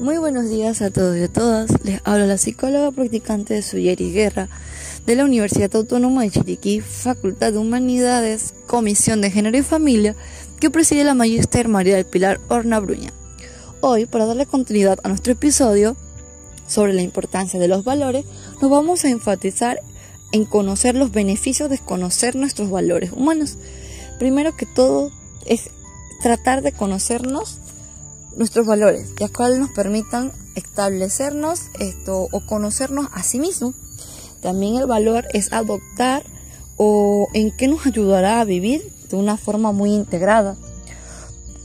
Muy buenos días a todos y a todas. Les habla la psicóloga practicante de Suyeri Guerra de la Universidad Autónoma de Chiriquí, Facultad de Humanidades, Comisión de Género y Familia, que preside la Magister María del Pilar Horna Bruña. Hoy, para darle continuidad a nuestro episodio sobre la importancia de los valores, nos vamos a enfatizar en conocer los beneficios de conocer nuestros valores humanos. Primero que todo es tratar de conocernos nuestros valores, ya cual nos permitan establecernos esto o conocernos a sí mismos. También el valor es adoptar o en qué nos ayudará a vivir de una forma muy integrada.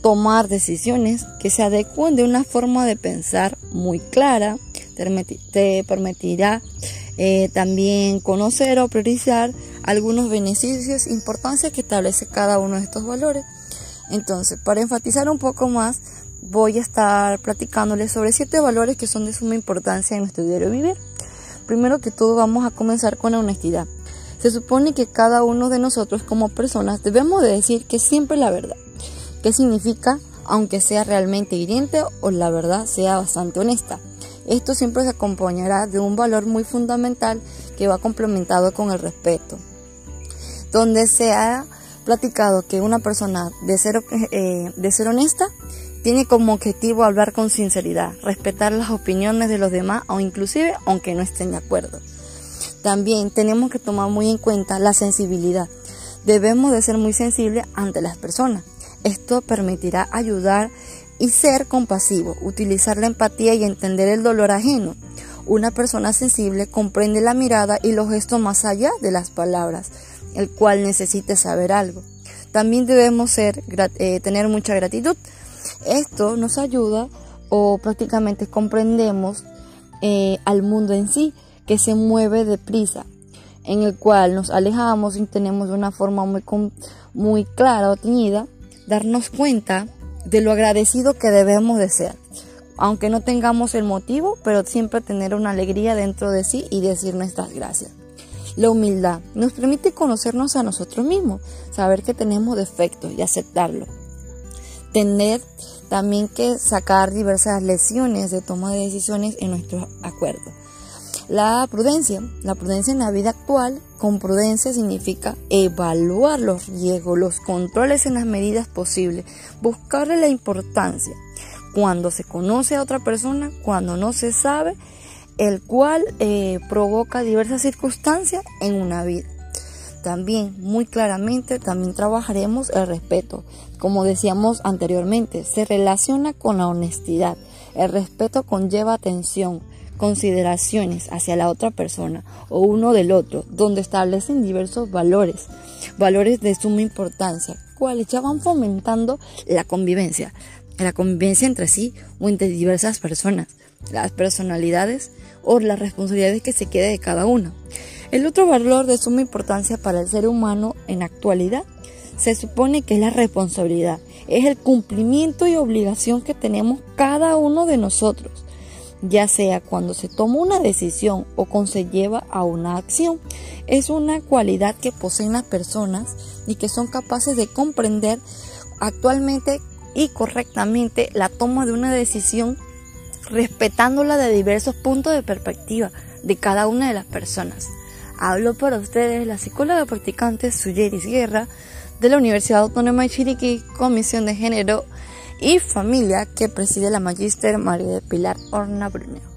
Tomar decisiones que se adecuen de una forma de pensar muy clara. Te permitirá eh, también conocer o priorizar algunos beneficios e importancia que establece cada uno de estos valores. Entonces, para enfatizar un poco más, voy a estar platicándoles sobre siete valores que son de suma importancia en nuestro diario vivir. Primero que todo vamos a comenzar con la honestidad. Se supone que cada uno de nosotros como personas debemos de decir que siempre la verdad. ¿Qué significa? Aunque sea realmente hiriente o la verdad sea bastante honesta. Esto siempre se acompañará de un valor muy fundamental que va complementado con el respeto. Donde se ha platicado que una persona de ser, eh, de ser honesta tiene como objetivo hablar con sinceridad, respetar las opiniones de los demás o inclusive aunque no estén de acuerdo. También tenemos que tomar muy en cuenta la sensibilidad. Debemos de ser muy sensibles ante las personas. Esto permitirá ayudar y ser compasivo, utilizar la empatía y entender el dolor ajeno. Una persona sensible comprende la mirada y los gestos más allá de las palabras, el cual necesita saber algo. También debemos ser, eh, tener mucha gratitud esto nos ayuda o prácticamente comprendemos eh, al mundo en sí que se mueve deprisa, en el cual nos alejamos y tenemos de una forma muy, muy clara o teñida, darnos cuenta de lo agradecido que debemos de ser, aunque no tengamos el motivo, pero siempre tener una alegría dentro de sí y decir nuestras gracias. La humildad nos permite conocernos a nosotros mismos, saber que tenemos defectos y aceptarlo tener también que sacar diversas lecciones de toma de decisiones en nuestros acuerdos. La prudencia, la prudencia en la vida actual, con prudencia significa evaluar los riesgos, los controles en las medidas posibles, buscarle la importancia cuando se conoce a otra persona, cuando no se sabe, el cual eh, provoca diversas circunstancias en una vida. También, muy claramente, también trabajaremos el respeto. Como decíamos anteriormente, se relaciona con la honestidad. El respeto conlleva atención, consideraciones hacia la otra persona o uno del otro, donde establecen diversos valores, valores de suma importancia, cuales ya van fomentando la convivencia, la convivencia entre sí o entre diversas personas, las personalidades o las responsabilidades que se quede de cada uno. El otro valor de suma importancia para el ser humano en actualidad se supone que es la responsabilidad, es el cumplimiento y obligación que tenemos cada uno de nosotros, ya sea cuando se toma una decisión o cuando se lleva a una acción. Es una cualidad que poseen las personas y que son capaces de comprender actualmente y correctamente la toma de una decisión respetándola de diversos puntos de perspectiva de cada una de las personas. Hablo para ustedes la psicóloga practicante Suyeris Guerra de la Universidad Autónoma de Chiriquí, Comisión de Género y Familia que preside la Magíster María de Pilar Horna Bruneo.